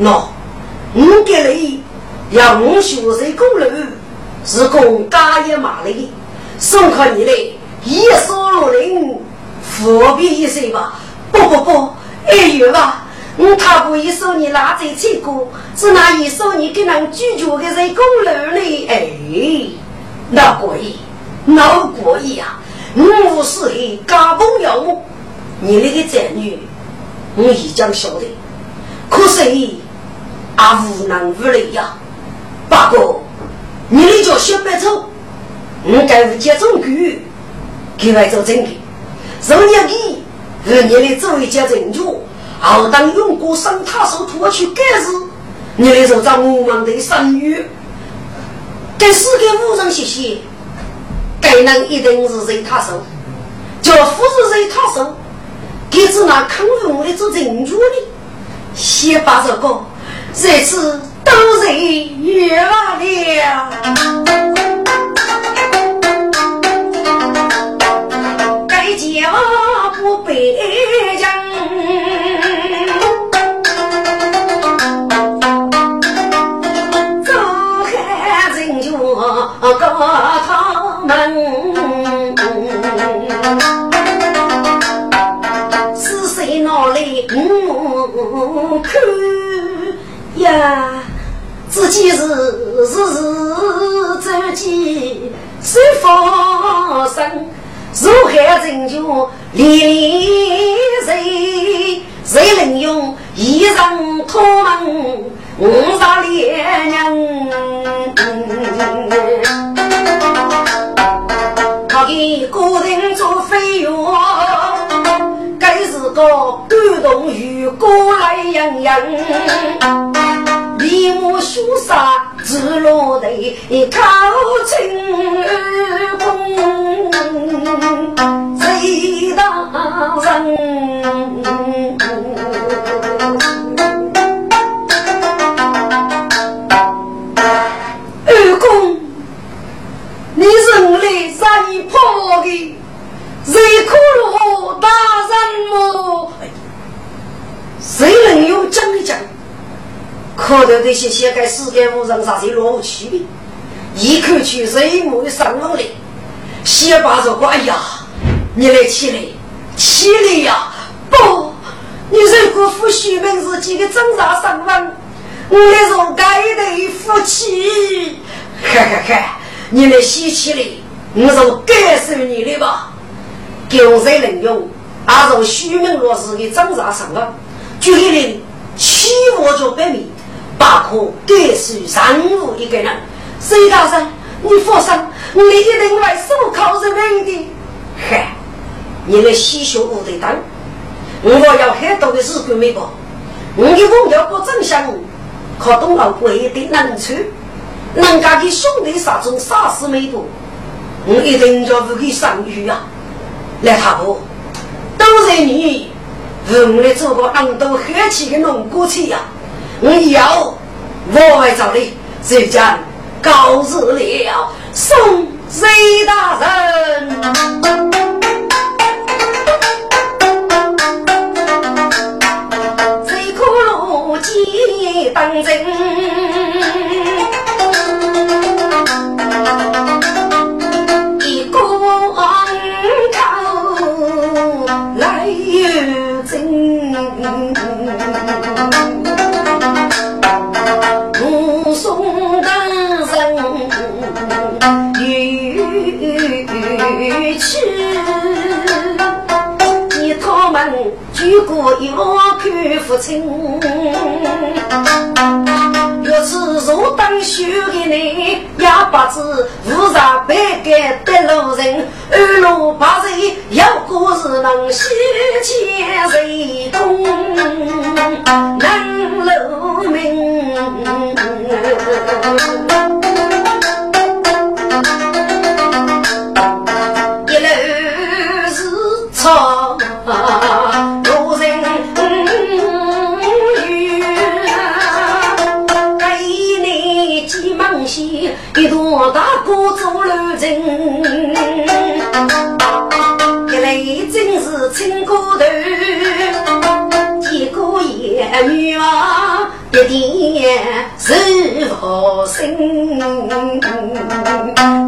喏，我给你要我学习功劳，是供家业马力，送给你的一所罗林。伏笔一些吧，不不不，哎呦吧，我他不一说你拿在这个，是那一说你给人拒绝的人功劳呢？哎，那过意，那过意啊！我是一家朋友，你那个子女，我已经晓得，可是啊无能为力呀。不过，你那叫小白兔，我该无接种句，给外做真的。人家给和你的做一家人主，好当用过生他手脱去盖子，你来说咱我们的生育，给四个五人谢谢，该人一定是人他手，叫夫是人他手，给子那康荣的做人主的，先把这个这次都人约完了。该家不北疆，走汉人就告他们，是谁拿来我看呀？自己是是是自己是发生。如海珍珠，连连谁谁能用一人托梦五杀恋人？他给个人做飞跃，个感动与过来人人。一幕肃杀，自落的靠青宫，谁大人？二公，你人来杀你破的，谁苦了大人么？谁能有讲一讲？可头这些写给世界无人啥子落无区别，一口气人目的上路嘞，写把着哎呀，你来起来，起来呀！不，你如果夫虚名自己的挣扎上文，我来做该的夫妻，哈哈哈！你来写起来，我就感受你的吧。狗才能用，按照虚名落实的挣扎上文，举例，起我就百米。大可感受上午一个人，隋大人，你放心，我一定会守口如瓶的。嗨，你们西学无得当，我要很多的日本美国，我的朋友不真相，可东老贵的难处，人家的兄弟杀中杀死美国，我一定叫不给上谕啊！来，他不都是你，我们做个很多黑气的农歌去呀。我要我会找你，就将告辞了，送隋大人。谁可路见当真？去，你他们举过一看父亲。若是若当修的你，也不知无上百盖的路人，二路八人有故事能西前谁公能露名。女啊，一点是好心，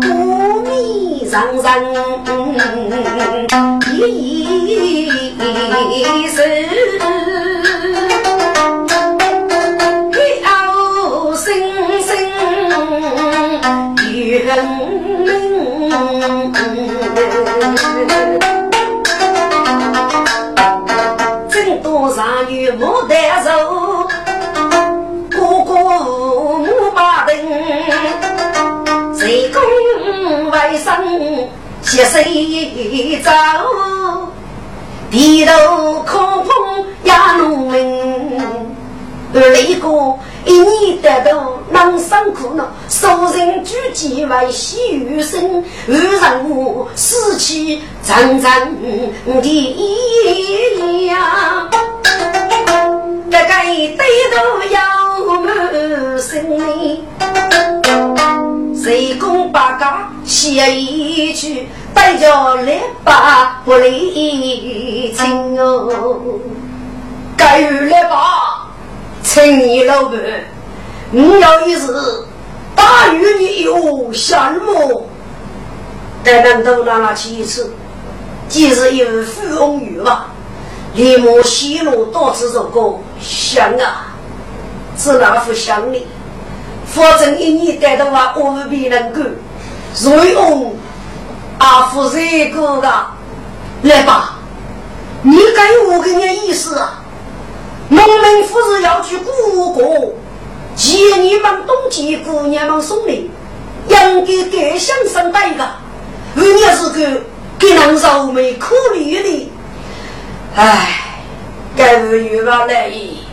无米上人一生。人命，真多少女牡丹手，哥哥母把灯，谁公为生携手走，低头空碰压农民，那个。一年得到能生苦恼，受人举荐为喜余生，而人物死气沉沉的呀，这个对头要满心里，谁共八家写一句，带着来把不离情哦，该来吧。请你老板，你要一时大雨你有什么？在南都那那去一次，既是一位富翁女吧，立马西路到此走过，想啊，是那副想你，反正一年待的话，我未必能够瑞翁阿夫这个的，来吧，你给我个点意思啊？农民夫子要去故国，接你们冬季姑娘们送礼，应该给乡生带一个。而你是个给人愁眉苦脸的，唉，该无月吧来意，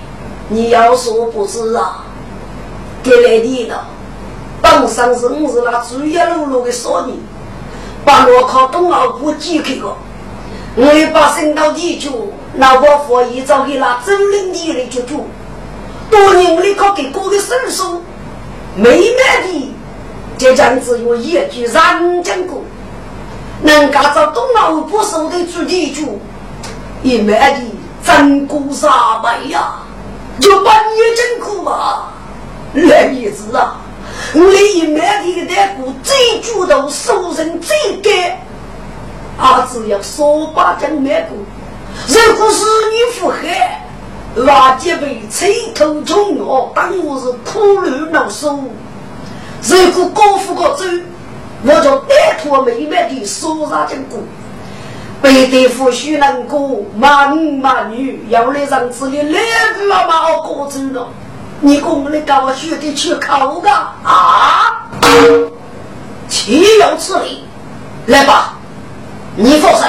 你要说不知啊？给来的了，当上是我是那主要路路的少年，把我靠东奥部寄给我，我也把升到地球。那我佛一早给那周灵地来救救，多年我靠给哥的手术，美满的，就这样子用一句人间过，能干着东老不收的主地主，一满的真苦啥白呀，就把你真苦吧，来一子啊，我一满的个大姑最主动，收人最干，儿子要说把真满过。如果是你腹黑，挖几杯吹头冲我，当我是苦路难受。如果高富高走，我就带托妹妹的说啥经过。背对夫婿能过，骂男骂女，要来让子里来了嘛，我过走了。你公来搞我兄弟去考个啊？岂有此理！来吧，你放心。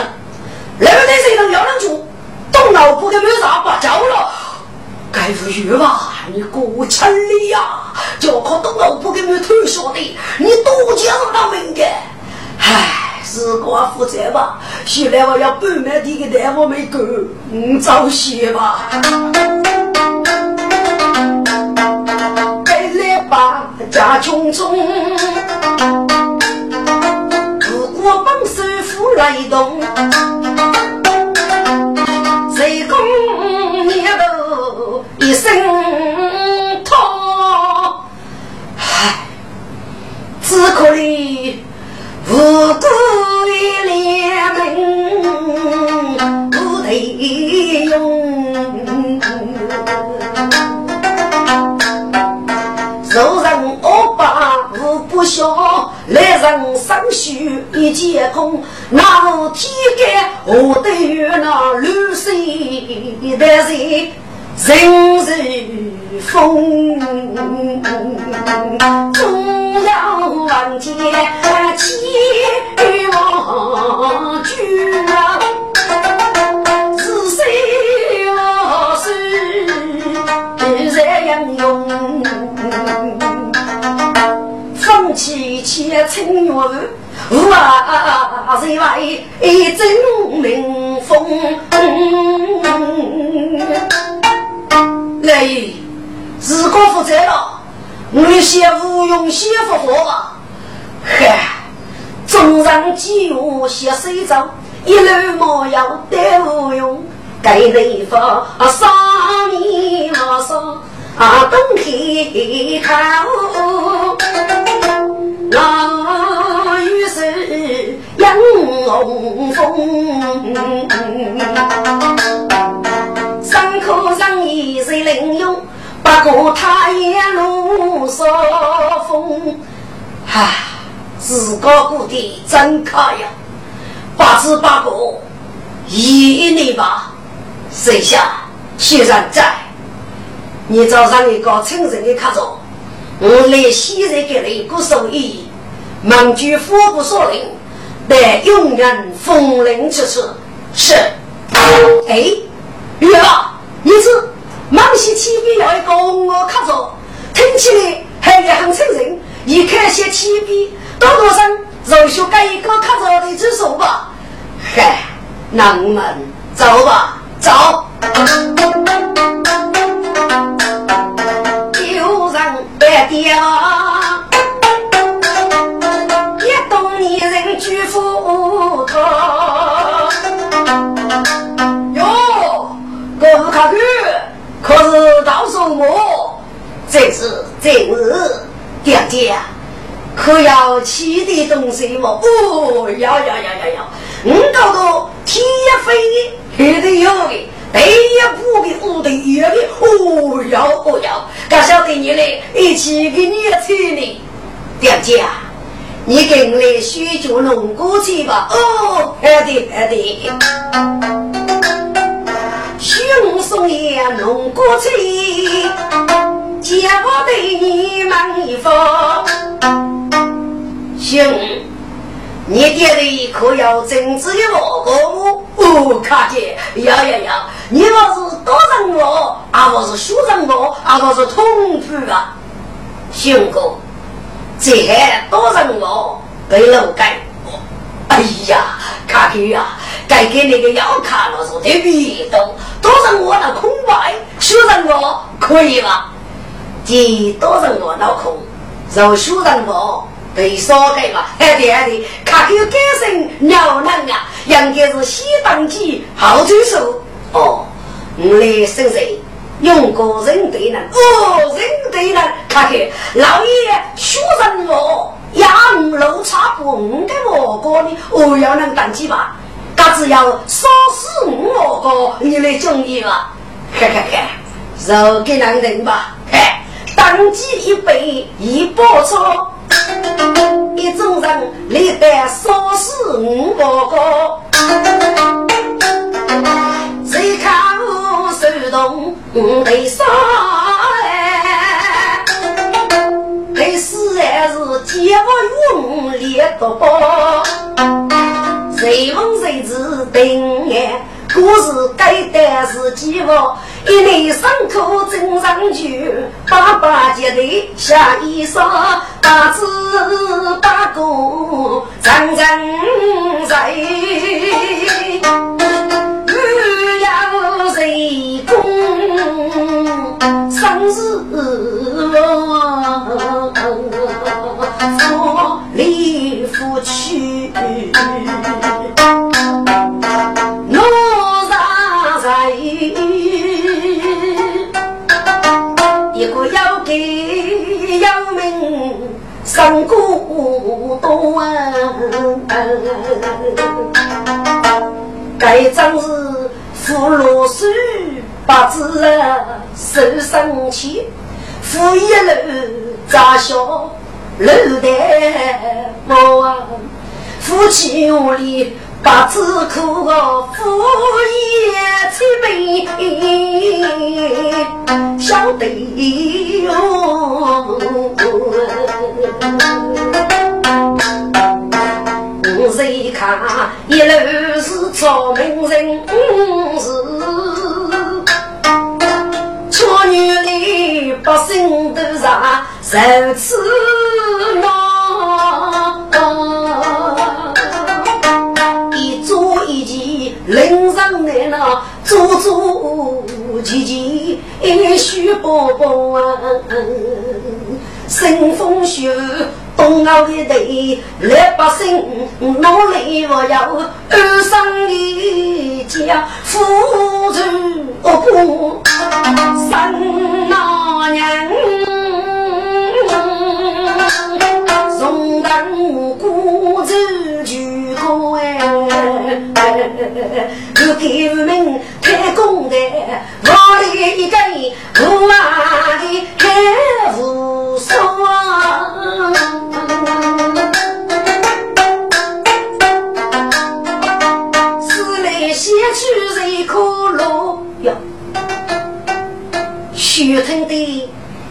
那个那谁能要得住？动脑部的没啥把交了，该不去吧？你过千里呀，就靠动脑部的没退缩的，你多讲那命的。唉，是我负责吧？现在我要半满地的蛋我没够，你早些吧。该来吧，家穷中，来动。谁公你都一声痛，唉，只可怜无辜的良民不得用，受人恶霸无不孝，来人生须一见空，那天干何得与那流水的人人如风？中央万间千王居啊，起起清月，哇塞哇一阵冷风。来，自个负责了，我先无用先复活吧。嗨，中上几月先水走，一路莫要得无用，该内发上面马上啊冬天靠。那雨是迎红风，上课上一是领用，不过他也路少风。哈，自个过得真可呀！八字八个一年吧，剩下虽然在，你早上一个清晨的卡着。我来昔日给了一个手艺，盟军副部所令，得永远风铃之次。是，哎，月儿，你是忙西起笔要一个我卡着，听起来还也很称人。你看些起笔，多多声，肉学改一个卡着的之手吧。嗨，能能走吧，走。爹，一动女人举斧头。哟，哥不看看，可是到什么？这是这是爹爹，可要吃的东西么？哦，要要要要要，五高头天飞，黑的有的。第一步的五的一的，哦要哦，你嘞？一起给你车呢，表姐啊，你跟来学脚弄过去吧。哦，好的好的，兄送也弄过去，姐我对你满意否？行。你爹的可要真子的我哥哦，卡姐，要要要！你我是多人我，啊我是小人我，啊我是同父啊，兄哥，这多人我被老改。哎呀，卡姐呀，该给那个要卡了，说的别动，多人我那空白，小人我可以吧？这多人我那空，让小人我。被烧开嘛？哎对哎对，卡口改成鸟能啊，应该是西当机好助手哦。我来生人用过人对人哦，人对人卡口老爷学人我压五路差不五个我哥呢，哦要能当机吧？他只要烧死我哥，你来中意吧？嘿嘿嘿，肉给男人吧，嘿，当机一杯一包茶。一种人历代少死五个个，谁看我手动被杀哎？被死还是结我用力多？谁问谁知定哎？故事该的是几么？一内伤口真上去，爸爸接的下衣裳，大字大个人人在，日要谁公生死三股多啊！该张是扶罗树，八字手生气，扶一路扎小楼台我夫妻屋里把子苦个夫也慈悲，晓得哟。谁看一路是聪明人，是巧女里百姓都上受此恼，一做一件人上来了，做做件件许宝宝，生风雪。东澳的地，老百姓努力我要安生的家，富足过生老年，从当过走就过哎，我给我们开工的，我里一个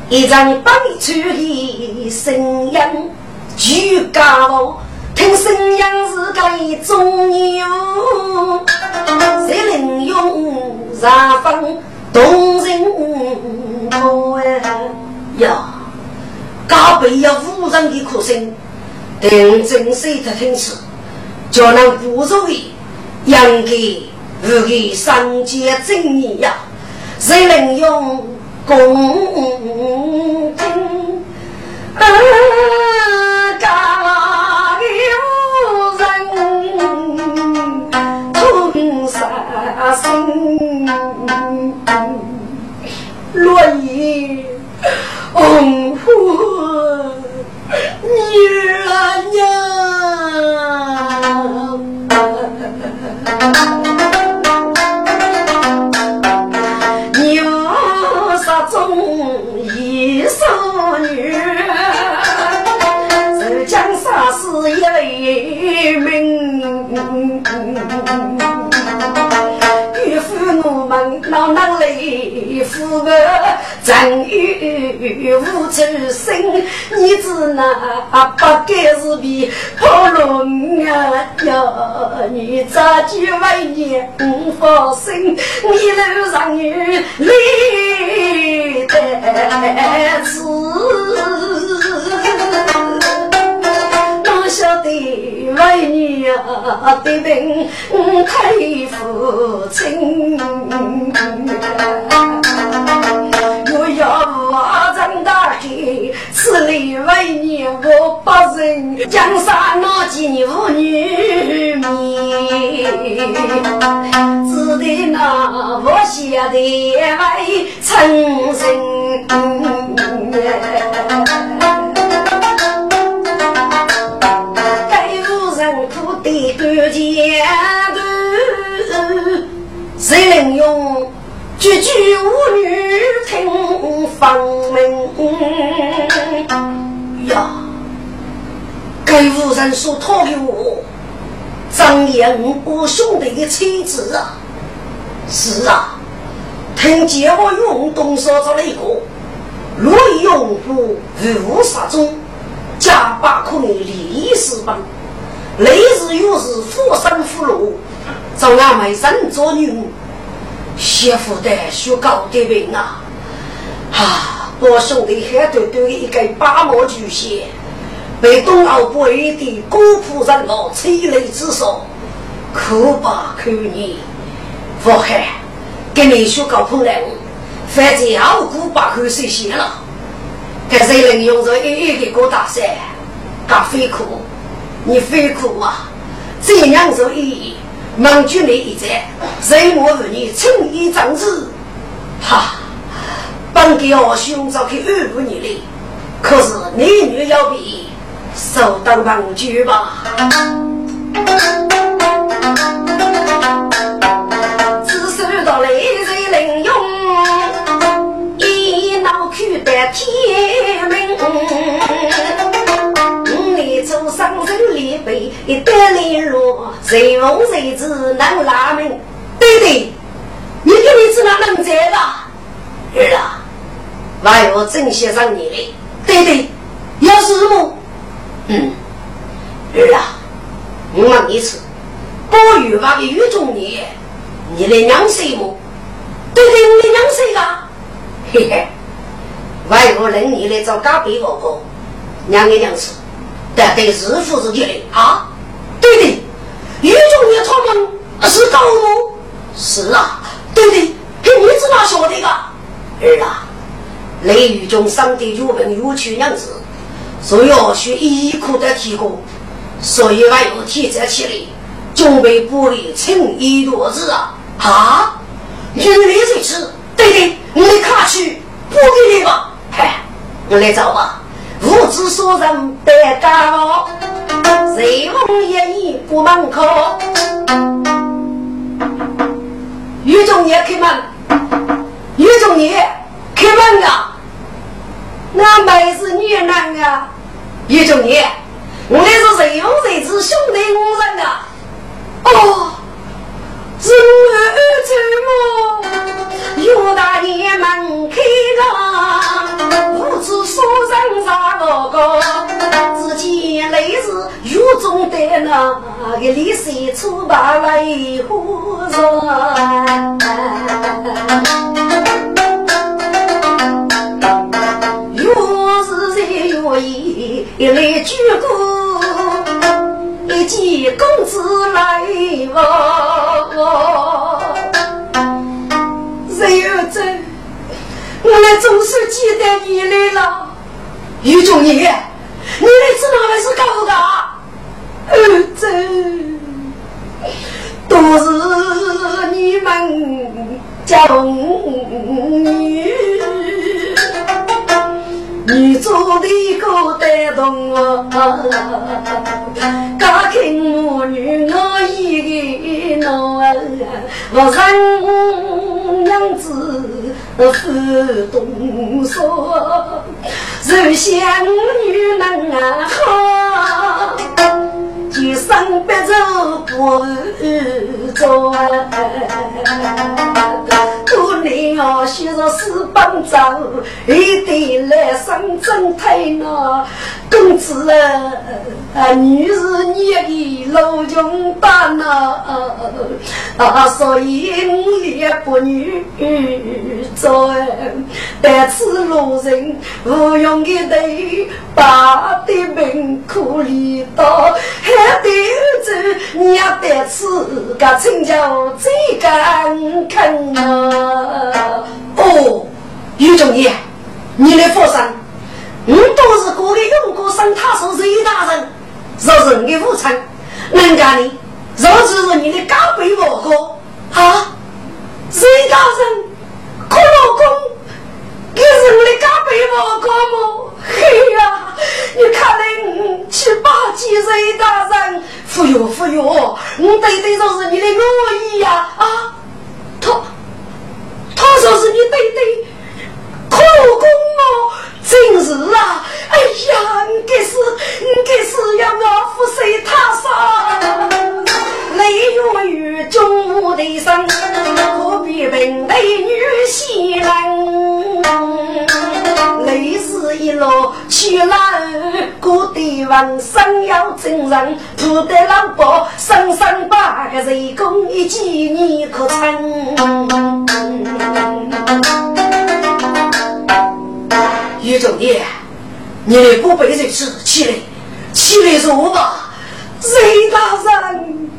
一张白出的声音，举高听声音是个中牛，谁能用茶风动人呀？高背有无人的哭声，听真谁的听词，叫那不作为应该不给上街正义呀？谁能用？公公啊，家有人痛杀心，落叶红火，女娘。一名岳父我们老难来父母真有无处生，你只那不该是比破龙啊呀！你咋就为你不放心？你路上有累的病太父亲，我要我长大去，此里为你我不认江山那几妇女命，只得那我下的为成人。前头谁能用句句无女听芳名呀？该无人所托给我，张扬我兄弟的妻子啊！是啊，听见我用东说着那个，若用户无杀中，假把可能利死本。来日又是富生富禄，做俺们人做女，媳妇的学高的病啊！啊，我兄弟还对对一个八毛巨蟹，被东澳不义的孤苦人老催泪之手，可把可你，我还跟你学高朋友，反正傲骨把口水写了，给谁能用着一一个过大山，干飞苦。你非苦啊！这样做一忙就你一在，任我与你称一张纸，哈！本给我兄长去安抚你的，可是你女要比受当忙去吧。谁梦谁知能拉门？对对，你给你子哪能在吧？儿啊，外我正写上你的。对对，要是么？嗯，儿啊，我问一次，过雨吧的雨中你，你的娘谁么？对对，你的娘谁啊？嘿嘿，外国人你来找嘎背我哥，娘的娘子，但对日父是你的啊？对的，雨中你他们是高吗？是啊，对的，跟你是哪晓得个？儿啊，雷雨中上的有本有趣娘子。所以要学一苦的提供，所以还要提这起来，准备补礼称一多子啊！啊，你来这次，对对，你看去不给你吧。嗨，我来找吧。无知所人得干哦，随风也已不门口。于中爷开门，于中爷开门啊！那妹是女人啊！叶中爷，我那是谁风谁子兄弟五人啊！哦，是我儿子么？岳大爷门开了，不知所人啥个个？只见来是狱中的那个李三出把来呼人。一来鞠躬，一见公子来哦。总是记得你来了。于中爷，你来自哪位是高大？儿子，都是你们家女。做的个带动我，家庭母女我一个闹，我人娘子不动手，人想女人啊好，就生不走不走。要写着四本账，一对来上阵太难。公子啊，啊女是你的老穷大呐，啊，所以我也不女做。但此路人无用的对，把的命苦里刀，还得走，你要得此个成就最敢肯啊！哦，于中爷，你来佛山。你都是过的用过生，他是谁大人？若是？你父亲，人家呢？若是你的高辈我哥啊，谁大人？人，不得老伯生生把个人工一记你可成？于中爷，你不背这事起来，起来说吧，雷大人。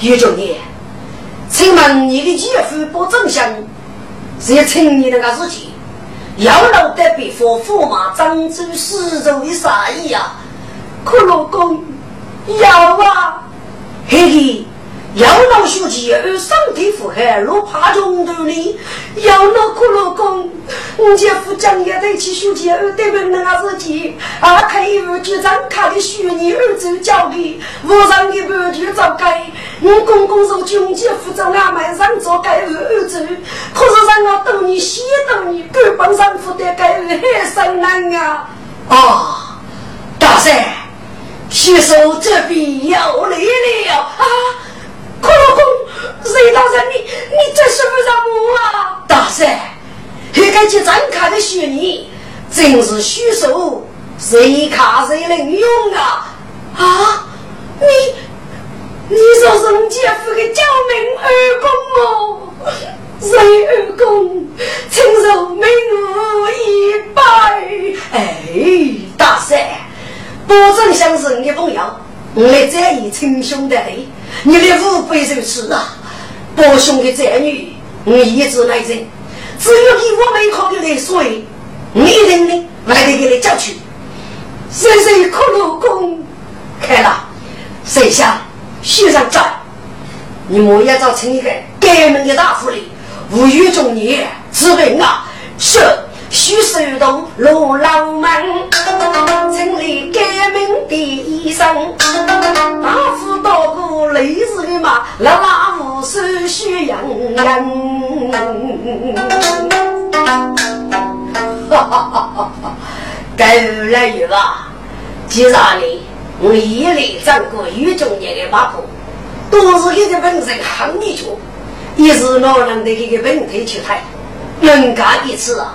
于中爷，请问你的姐夫不正相，是请你那个事情，要老得别佛驸马张州施主的啥意啊？可老公，有啊，嘿嘿。要老书记而身体负荷，若怕中毒呢？要老苦老公，我姐夫将也得去书记二对门那个事情，啊，开一副局长卡的虚拟二子交给我上的半句早该，我公公说军机副长俺们上早该儿儿子，可是让我多年西多年，根本上负担该儿很难啊！啊，大三。徐守这边有来了啊！孔老公，谁大人你你这是不是我啊？大山，这个去张卡的虚拟，真是虚手，谁卡谁能用啊？啊，你你说是我姐夫的救命二公哦？谁二公，承受命我一拜。哎，大山，保证相是你的朋友，我来在意称兄道弟。你的五辈如此啊！伯兄的子女，我一直来争，只有给我没考的来水，你一定的来得给你叫去。谁谁可老公开了，谁想徐上在？你莫要找成一个改门的大夫哩，无语中年，治病啊！是。徐守东罗老门，城里改名的医生，大夫多过雷子的马，老老无手需养人。哈哈哈！该来有吧？既然呢，我一来掌过于中年的马步，都是给个本身行里去，也是老人的这个本体去抬，能干一次啊！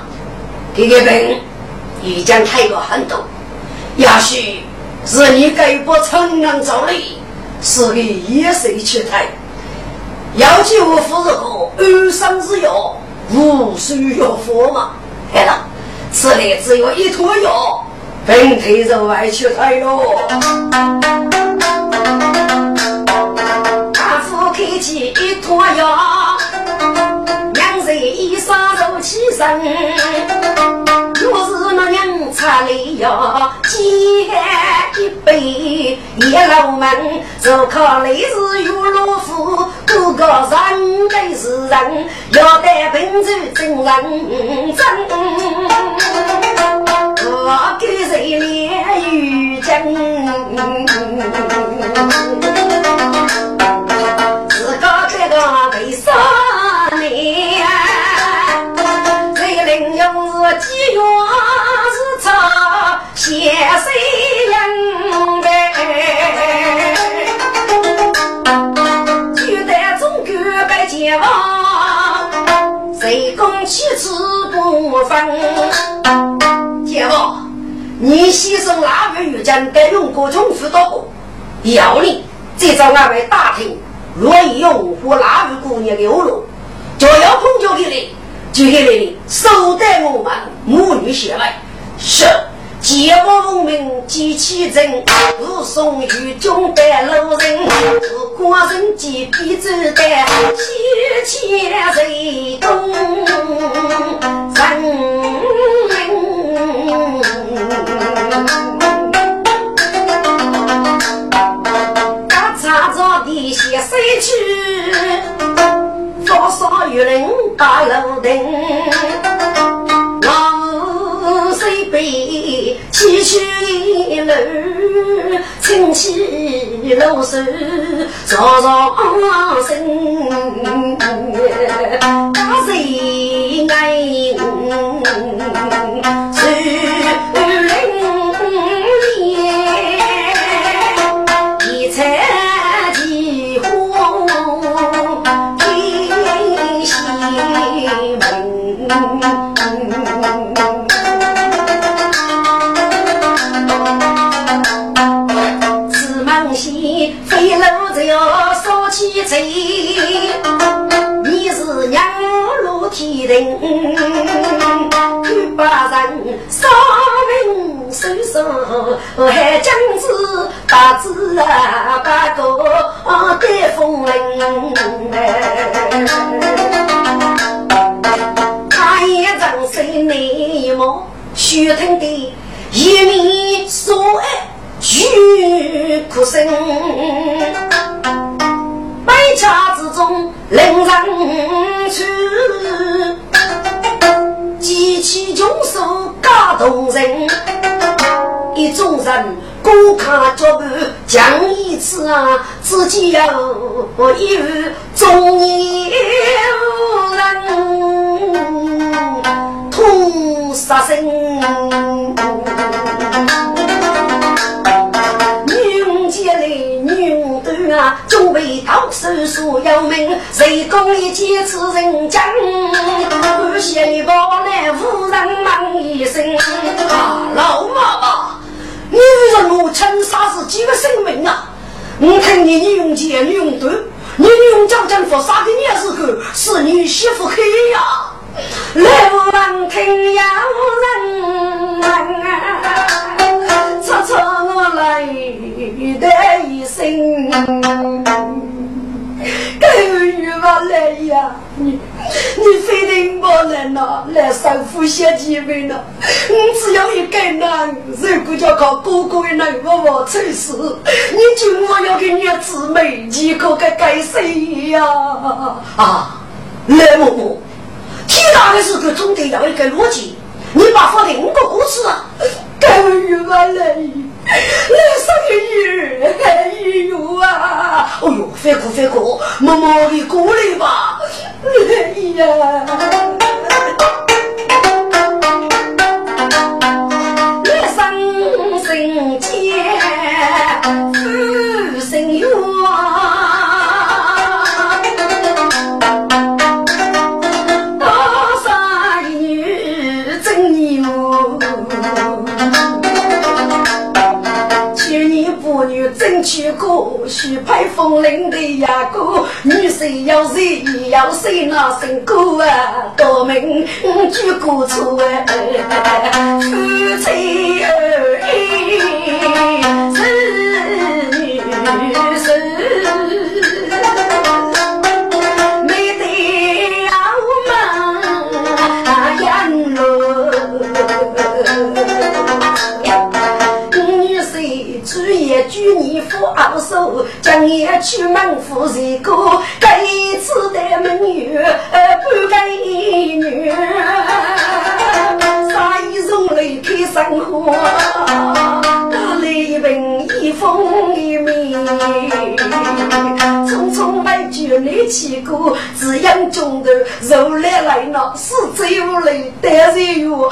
这个病已经太过很多，也许是你给不承认造力，是个野兽去抬。要救夫人和安生之药，无需药佛嘛？哎了，此里只有一坨药，病退就外去抬喽。茶里要煎一杯，叶老门就靠雷是有老夫，哥哥人对是人，要带本子真认真，我给谁连玉真？自个这个为啥谁人呗？就在中国百家王，谁共妻子不分？姐夫，你牺牲那个玉将该用过重辅导过，要你再找俺们打听，若用或哪位姑娘的恶路，就要碰着给你。接下来的，收带我们母女协会，是结果文明机器人，护送于中的路人，是官人及笔子的七千人工人民，他插着的些谁去？多少有人把楼顶，崎岖一路，清起露水，朝朝生，大谁爱？你人，把人杀命收收，还将子大子啊八个带风铃。他一张身内貌，血腾的一面说爱举哭声。百家之中，人人去，机器穷手感动人。一众人孤看脚步，讲一次啊，自己要一遇中年人痛杀身。传说有名，谁公一见此人讲？我先报来无人忙一声。啊，老妈妈，女人我亲杀死几个生命啊！我看你你用剑，你用盾，你用将将佛杀的你时候，是你媳妇黑呀！来无人听呀人，出出我来的一声，狗日我来呀！你你非得我来呐，来生父写几本呐？我只有一个男，如果叫靠哥哥的男我我愁死，你就我要给你姊妹，你可该该谁呀？啊，来嬷嬷。天大的事，可总得要一个逻辑。你把放的五个故事啊，该与我来，来，哎呦啊！哎呦，别哭别哭，默默的过来吧。哎呀，争取过，许配风铃的呀哥，女婿要谁要谁那身高啊，多名举过错啊，夫妻二一是女婿。你父二手，将夜去门夫一个，这次的门女不给女，杀一容泪开生活，打了一瓶一封一面，匆匆买酒来起过，只养中的肉来来了，死罪无泪但是有我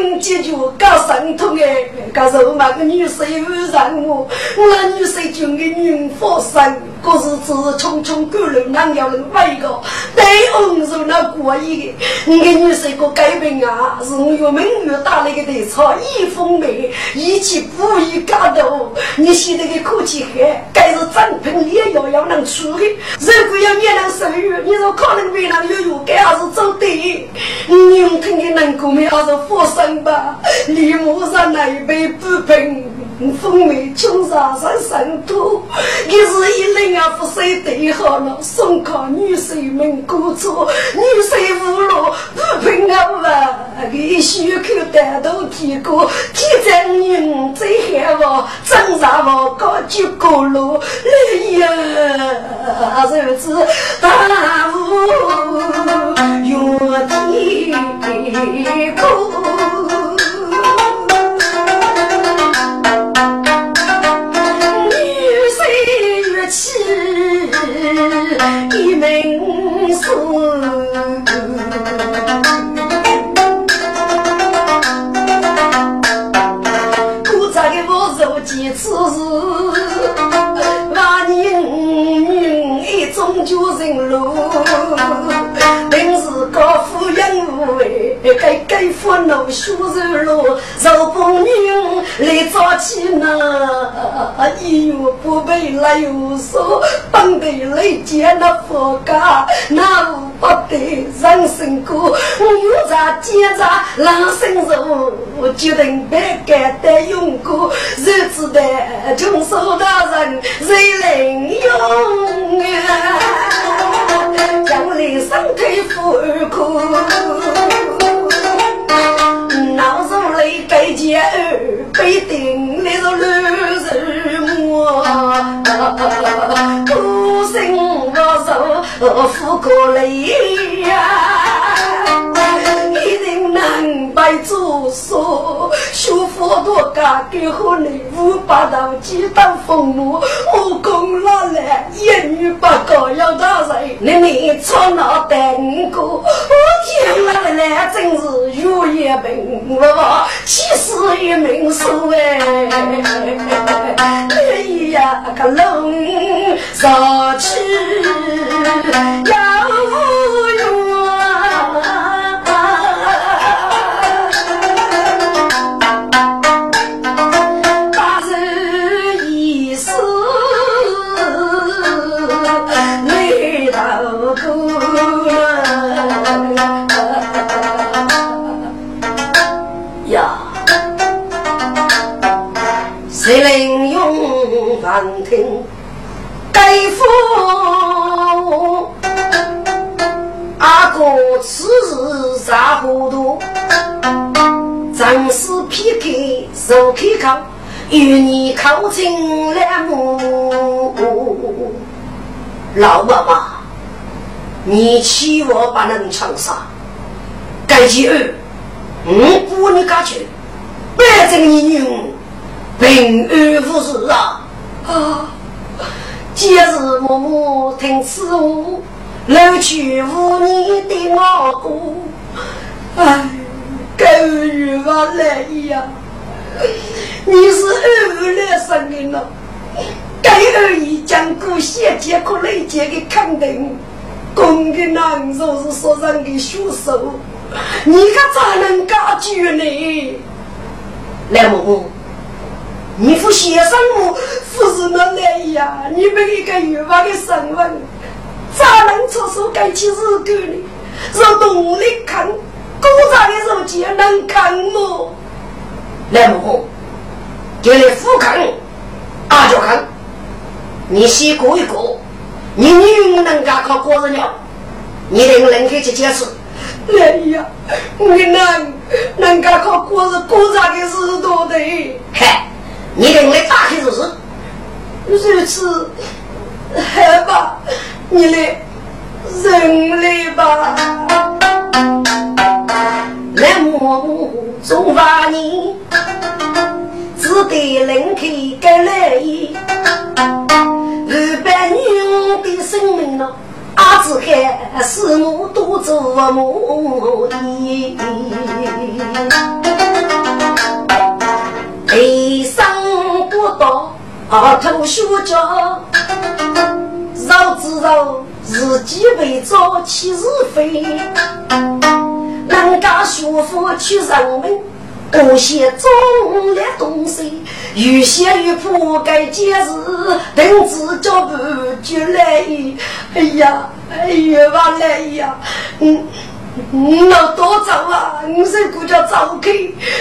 用解决搞生痛哎，搞肉麻个女婿又让我。我女婿就给女发生，可是只是匆匆赶路，哪有人为个？对红肉那过意的，你给女婿个改变啊！是我越明越大那个对草一风美，一起不一干头。你现在的口气还，该是正品也要要能出的。如果要你能生育，你说可能为了有有该还是走对？你用听的能够没还是发生吧？李木上那一杯不平。风梅穷山上生土，一日一人啊，不舍对好了，送靠女婿们过错，女婿无路不平安啊，给血口单独提过，提在女最害我，挣扎我高举高路，哎呀，日子大雾越提过。一门书，古早的我受几次事，万年女一终究人路，平时高无为，该该烦恼修肉路，受风雨来早起呢，一月不被来有说，本得来见那佛家，那无不得人生过，有在见着人生肉，决定别干的用过，日子的穷手大人谁能用啊？将来身体富而苦，来该结儿，必定那个女人么？孤身我受富可累呀。一定能白做，修佛多家给后内五百道几道父母，我功劳来一女八个要大人，你你错那等过，我听了来真是有眼病了，气死一命数哎！哎呀，个龙上去要听，该夫阿哥此时咋糊涂？正是劈开手开口，与你靠近了目。老妈妈，你欺我把人枪杀，该几二？嗯，不你敢去？别这个女人平安无事啊！啊！今日默默听此话，老去无年的我哥，哎，狗日我来意呀！你是二来生的呢，该二姨将过先结可累结的肯定，公的男若是说人的凶手，你可咋能感觉呢？来默默。你副先生么？不是那来呀？你们一个月娃的身份，咋能出手改起日狗呢？若动力看，古早的手机能看么？来木，给你副看，阿就看。你先过一过，你女人能干靠个人了，你得能开去解释。来呀，我能能干靠个人古早的是多的，嗨。你给我打开就是，如此，害吧，你来，人来吧。来我中华人，只得人开该来意。二百女的生命呢，阿子海是我多做梦的。悲伤。阿头学教，绕知绕，自己为早起是非。人家学佛去人民，不写忠烈东西，有些与铺盖节日，等子脚步就来。哎呀，哎呀，完来呀，嗯。你老多走啊！你这个叫走开，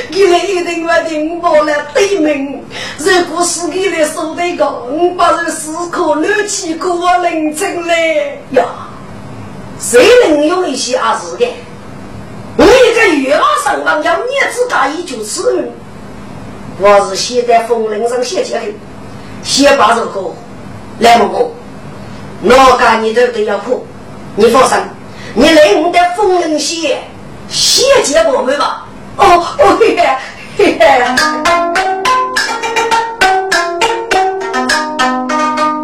你来一定要听我来对门。如果是你来说这个，我把这四颗暖气给我拎进来呀！谁能有一些儿子的？我一个月老上房要你自家一就吃。我是写在风铃上写起来，写把这个来不过，哪个你都得要苦，你放心。你来我的风铃鞋，鞋接我们吧。哦哦嘿嘿嘿嘿。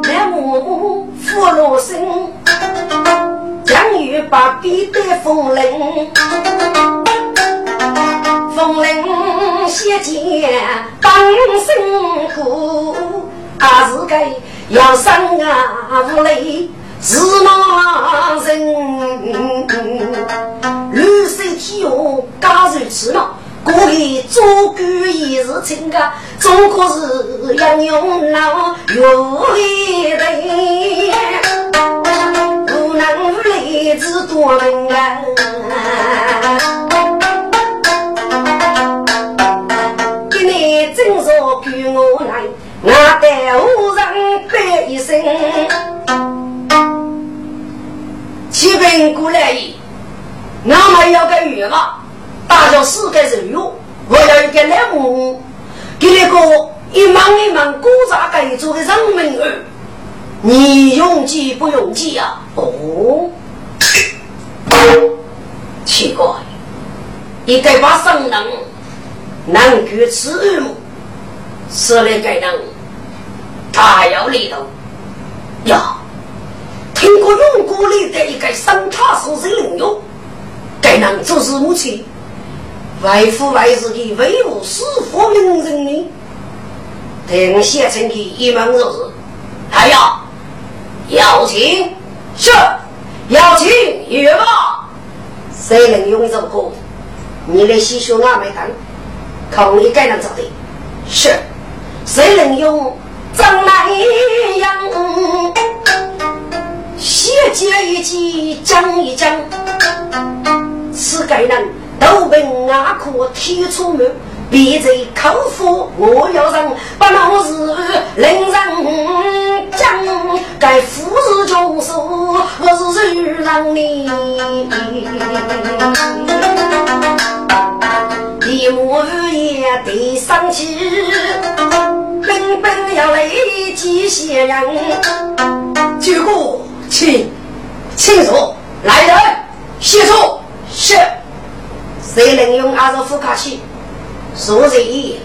来我福禄生，将与把笔的风铃，风铃鞋接当辛苦，还是该要生啊无泪。是那人，绿色天下加如此嘛？过去做官也是清个，中国是杨勇老有一人，无能无力只多门啊！今年正说给我来，我待无人背一身。七分过来一，俺们要个愿望，大家四个人用，我要一个来母，给那个一忙一忙古扎该做的人民儿，你用计不用计啊？哦，奇怪，一个把生人能够吃母，是那个人，他要里头呀。听过用过里的一个生茶树是灵用，该能做是母亲，为父为子的为我师父名人呢？等写成的一门就是，还要邀请是邀请月吧？谁能用这个？你的西学俺没干，靠你该能做的。是，谁能用张来阳？写解一记，讲一讲，此该人都被阿苦提出门，别在口腹我要让，不老是令人讲，该富士中说我是人让你，一幕也得生气，根本要来几些人，结果。请，请坐。来人，协助。是。谁能用阿个副卡器？说这一，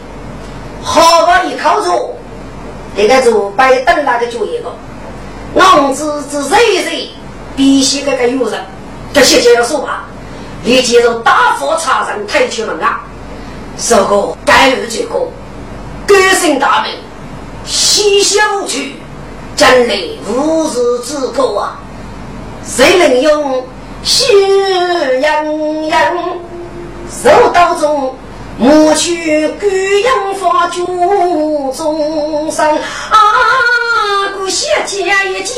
好不一口坐。这个坐摆等那个脚一个。男子之谁谁，必须这个有人。这些就要说吧。立即就大佛茶人抬出门啊！说个该日结果，歌声大名，嬉笑无去。真来无日之过啊！谁能用喜洋洋手刀中抹去孤阳发主众生啊！古写家一见，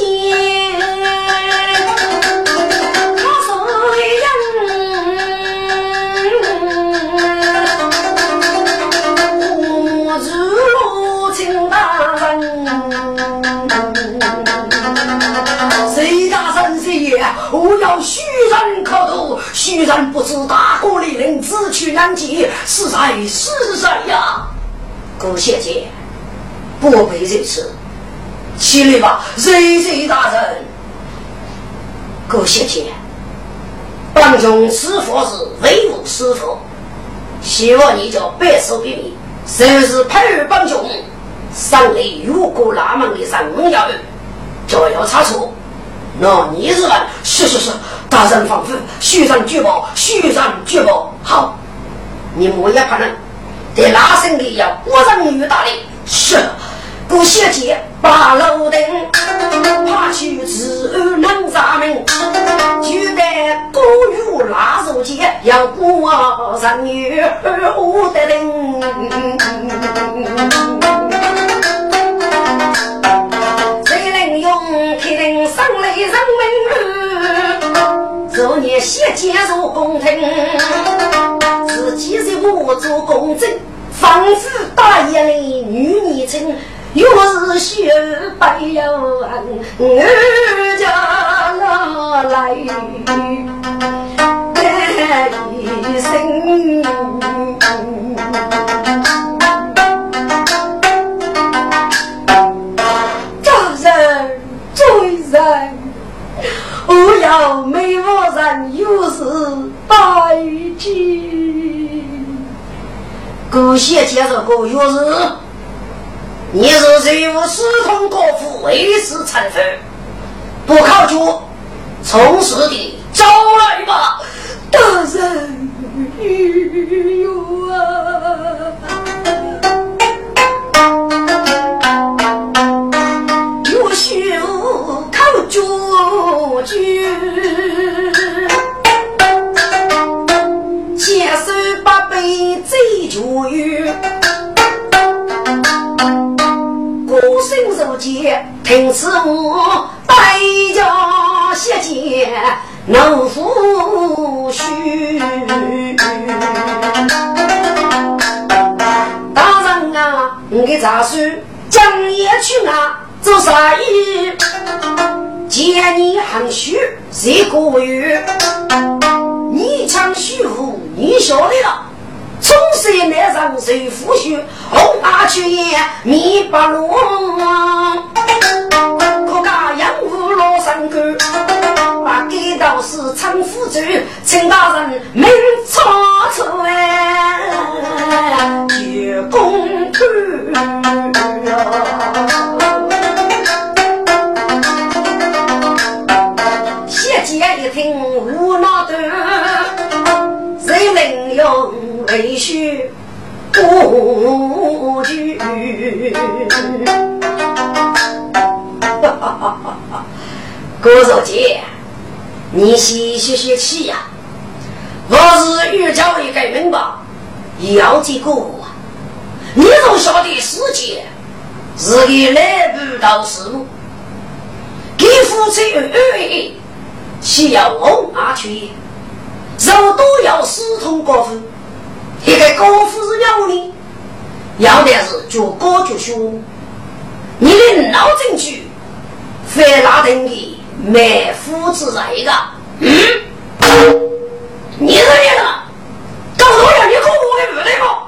要虚人可渡，虚人不知大国利人，自取难解，是谁是谁呀？顾小姐，不必如此，起来吧，瑞瑞大人。顾小姐，本兄师傅是威武师傅，希望你就白手给你，谁是配儿帮兄？上来如果那么的人要就要查出。那你是问？是是是，大人吩咐，徐人举报，徐人举报。好，你莫要怕人，得拉伸的要我人与大力。是，不写节把楼灯，怕去自安能咱们，就得古语拉手节，要我人与我得灵。昨年先进入宫廷，自己在我做公正，仿佛大爷的女年轻，又是雪白又恩，儿家来一声，我要美妇人有事拜见。姑先介绍过有事，你是谁我私通国府，为师成父，不考究，从实地招来吧。大人，有啊。主君，千手八辈最绝语，孤身受劫，听此我代家写剑能抚恤。大人啊，你给咋说？江夜去啊，做啥意？见你含蓄，谁过月？你唱虚无，你晓得了。从山南上谁拂雪？红花去也迷不落。可家养父老三哥，把街道是称呼住，请大人明察出来，绝公开。听无脑的，废墟不惧。哈哈哈哈！郭守杰，你先歇歇气呀。我是越教越改明白，要这个啊，你都晓得世界是个来不到事物，给夫妻恩爱需要红阿去，肉都要私通高夫，一个高夫是要你，要的是就高就凶，你的脑筋去，非拉登的卖夫之类的，嗯。你是你了，搞多少你可我的不对吗？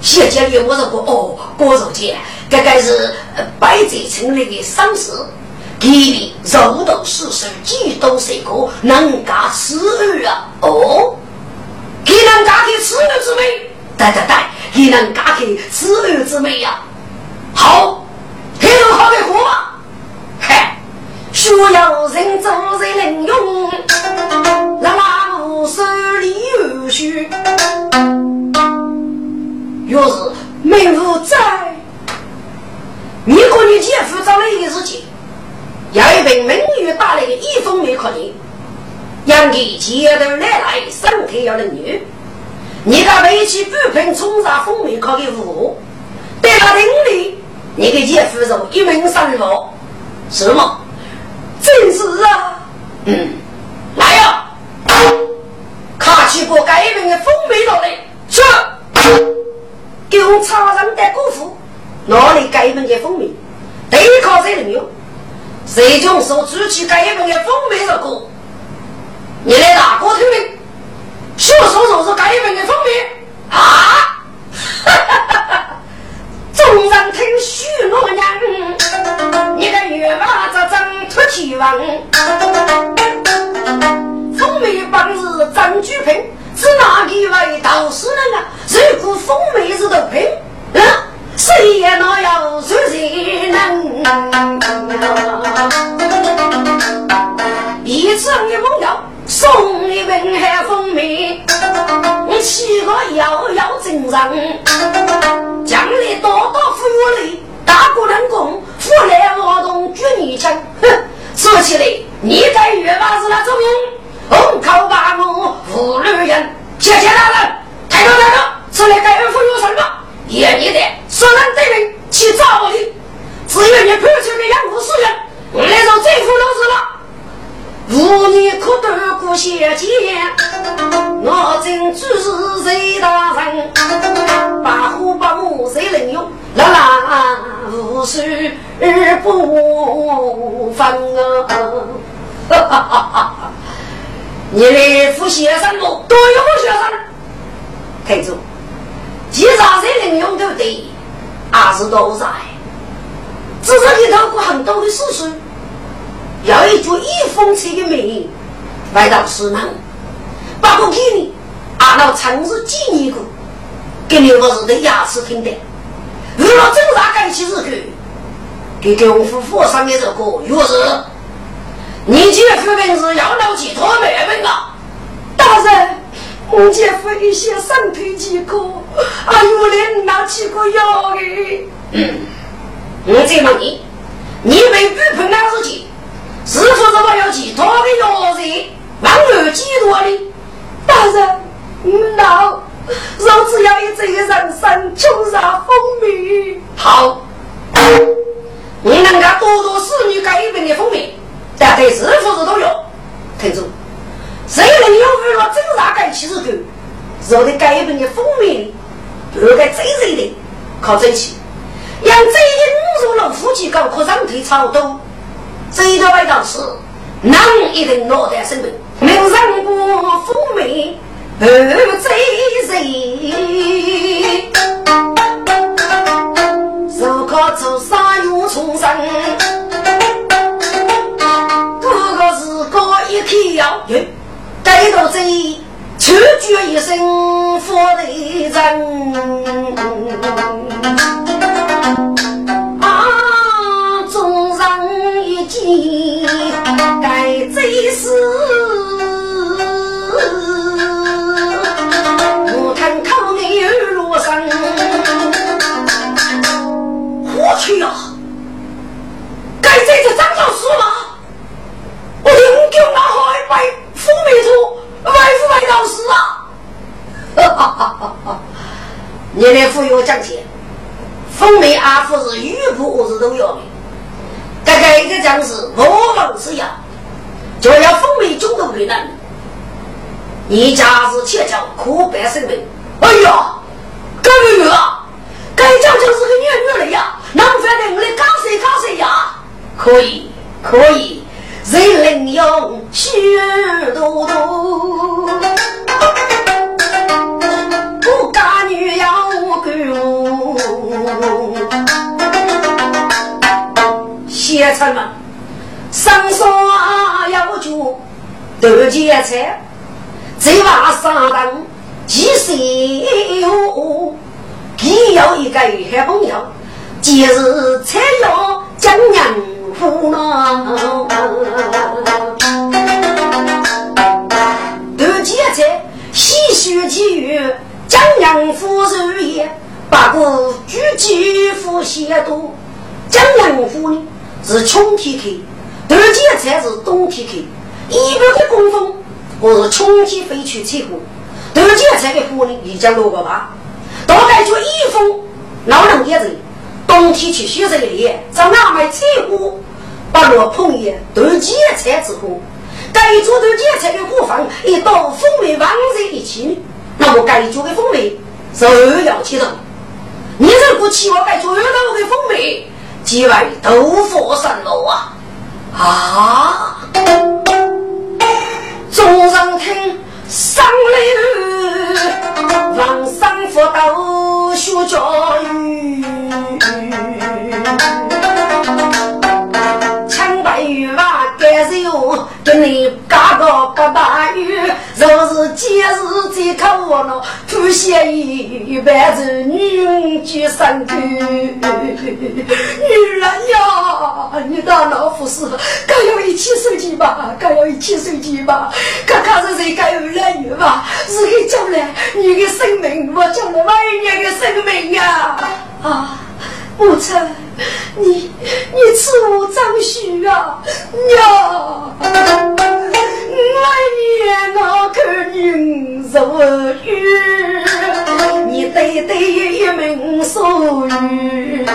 谢经理，我说过哦，郭守杰，这该是百贼城里的丧事，给你柔道是手，几多水果，能干吃啊？哦，给能家的吃鱼之美，对对对，给能家的吃鱼之美呀。好，还有好的货吗？嗨，需要人做人能用，啦啦。手里有虚，若是没有在，你和你姐夫找了一个事情，要一瓶明月打来的一封没可能，让你接头来来上天要的女，你敢背起不平冲杀封面考的物，对他听里，你给姐夫就一门三路，是吗？真是啊，嗯，来呀！卡起过改名的风味道来，是给我插上的姑父，哪里改名的风味？对靠谁人用？谁将手举起改名的风味的歌？你来哪个听的？小说说是改名的风味啊！哈哈哈哈众人听许诺娘，你个月娃子真出奇王。风梅本是张举平，外到市场，包括给你按照城市几年过，给你我是的牙齿听的。如果正常改起日去，给功夫佛上面这个钥匙。你姐夫本是要闹几托妹妹啊？大人，我姐夫一些身体饥渴，啊，有连拿几个药的。嗯，我再问，你被逼迫那事情，是否是我要其他的药材？往哪几多的？大人，唔闹，若只要一这个人生穷杀风靡。好，你能够多多使女改变的风靡。但对是否是都有？听住，谁能有娱乐正常改七十度，肉的改变的风味，热该最热的靠蒸汽，让这引入了夫妻高可让腿超多，这一条外道是能一定落得生命，名人不风味不最热，手可做啥用重生。天要有，该到这求绝一生福的人啊！众人一见该最是，我去呀！该这个张老师吗？我宁叫阿海为蜂蜜兔，为副老师啊！哈哈哈哈哈！你来忽悠我讲起蜂阿夫是玉不饿是都要的，该这个将是魔王之妖，就要风蜜中毒为难，一家子欠钱苦百生病。哎呀，该没有啊！该叫就是个女女了呀！能反正我来干谁干谁呀？可以，可以，人能用血多多，不干女要干。先生们，上山要酒，多钱财，最怕上当。几岁哟？既有一个好朋友，今日才要将娘夫呢。多几才细数几语，将娘夫日夜，把个举几副写多。将娘夫呢是穷天客，多几才是冬天客。一百个工分，我是春天飞去采花。多钱才的妇女已经落过吧？大概就一封老人家子，冬天去雪山里在那买菜货，把罗碰也多钱才之后，该做多钱才的货房一到风味放在一起，那么该做的风味是二两七的。你这不期望该做二两的风味，几位豆腐三楼啊！啊！众人听。上了，让生活都学教育。你干个不大雨，若是今日再看我了，出现一辈子女眷生根。女人呀，你当老夫是该要一起受气吧？该要一起受气吧？看看是谁该有来源吧？是给将来你的生命，我将来万年的生命呀！啊！母亲，你你赐我张婿啊，娘！我念我看你如玉，你对对一门淑女。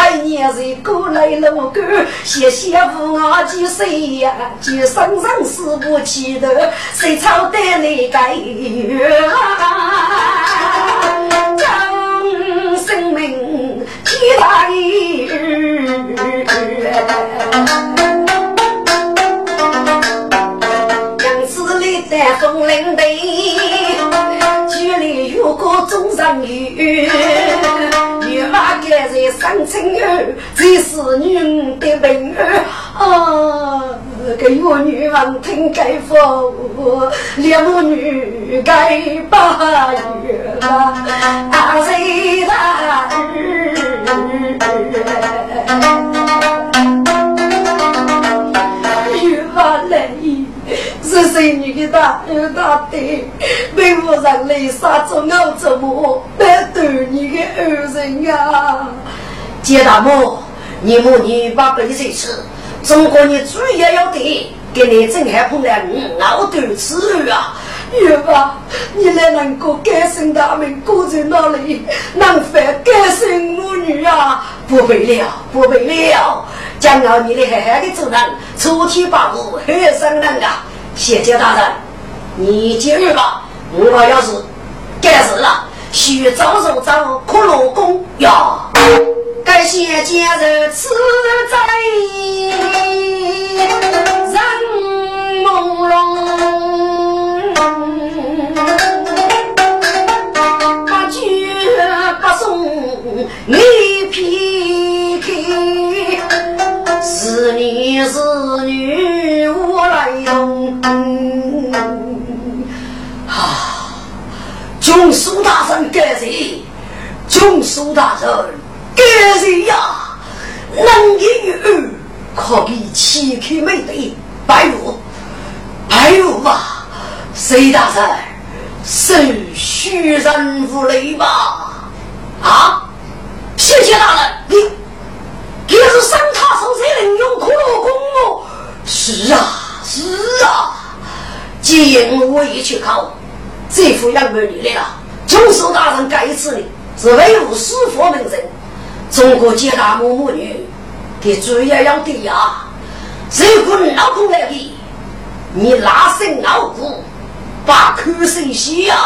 命为你是过来路过，谢谢父我几岁呀？几生生死不起头，谁操得你该将生命替代。杨子里的风铃的，距离如果中上雨。那个在生春儿，才是女的命儿啊！给我女王听该否？两母女该把月啊，谁大儿？是谁你的大有大的，被我让雷杀做熬做么？来逗你的儿人啊！接大母，你母女把背水吃，中国你主要要得，给你正还碰了你熬豆吃啊！月娃，你来能够改善他们过在哪里？能否改善母女啊？不会了，不会了！将要你的好好的做人，出天把物好生人啊！谢谢大人，你今日吧。我要是干死了，需早走走苦劳工呀。该谢今日此在人朦胧，苏大人感谢呀！能言女可比七开美对，白如白如啊！苏大人是虚人无礼吧？啊！谢谢大人，你你是三塔上谁能用苦劳功哦？是啊。是啊，既然我也去考，这副样本你来了。中书大人该次的是维护师佛门人，中国皆大母母女，给主要要的呀。如果老公来的，你拉伸脑骨，把口水洗呀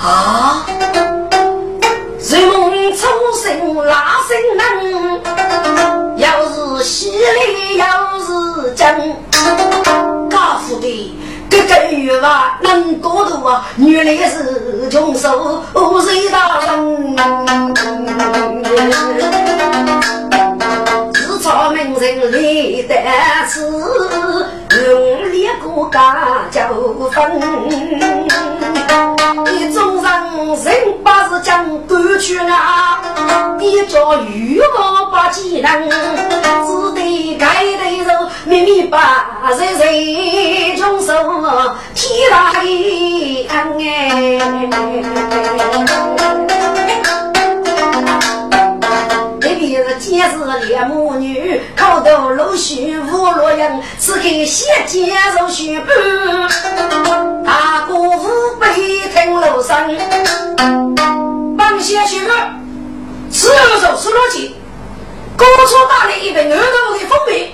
啊！睡梦初醒拉伸能，要是洗脸要是真，家父的。这个女娃能过度啊，原来是穷手谁大人？自朝名人立得此，用力过家就分。一种人人把是讲过去啊，一着欲望把技能，只得该得肉秘密把人人穷手天大黑暗哎。是今日猎母女，口头露须无落人，此刻血溅如血般。大哥无悲听楼声，帮些许个，此手是落去，高处打了一本额头的封面，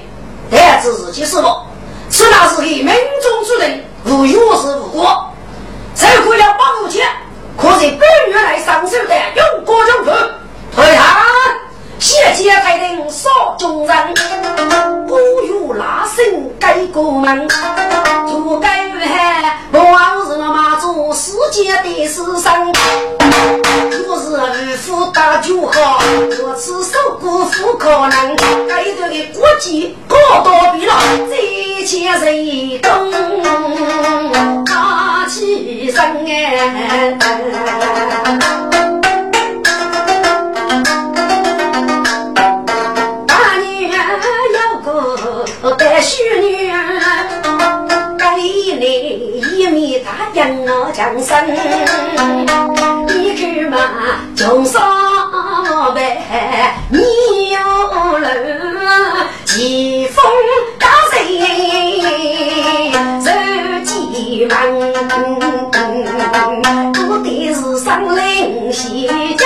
但自己是否？此那是给民众主人，无有事无过。受过了保护钱，可在本月来上手的用国政府退堂。谢节开定少众人，不如拉声改过门。做改月不枉是马祖世界的师生。若是二夫大酒好，若此受辜负可能。该得的国际高多比了，这些人功大气生哎。许女给你一面大洋啊，江山，你去嘛，穷少白，你有路，疾风高人受饥忙，我的是上林西江。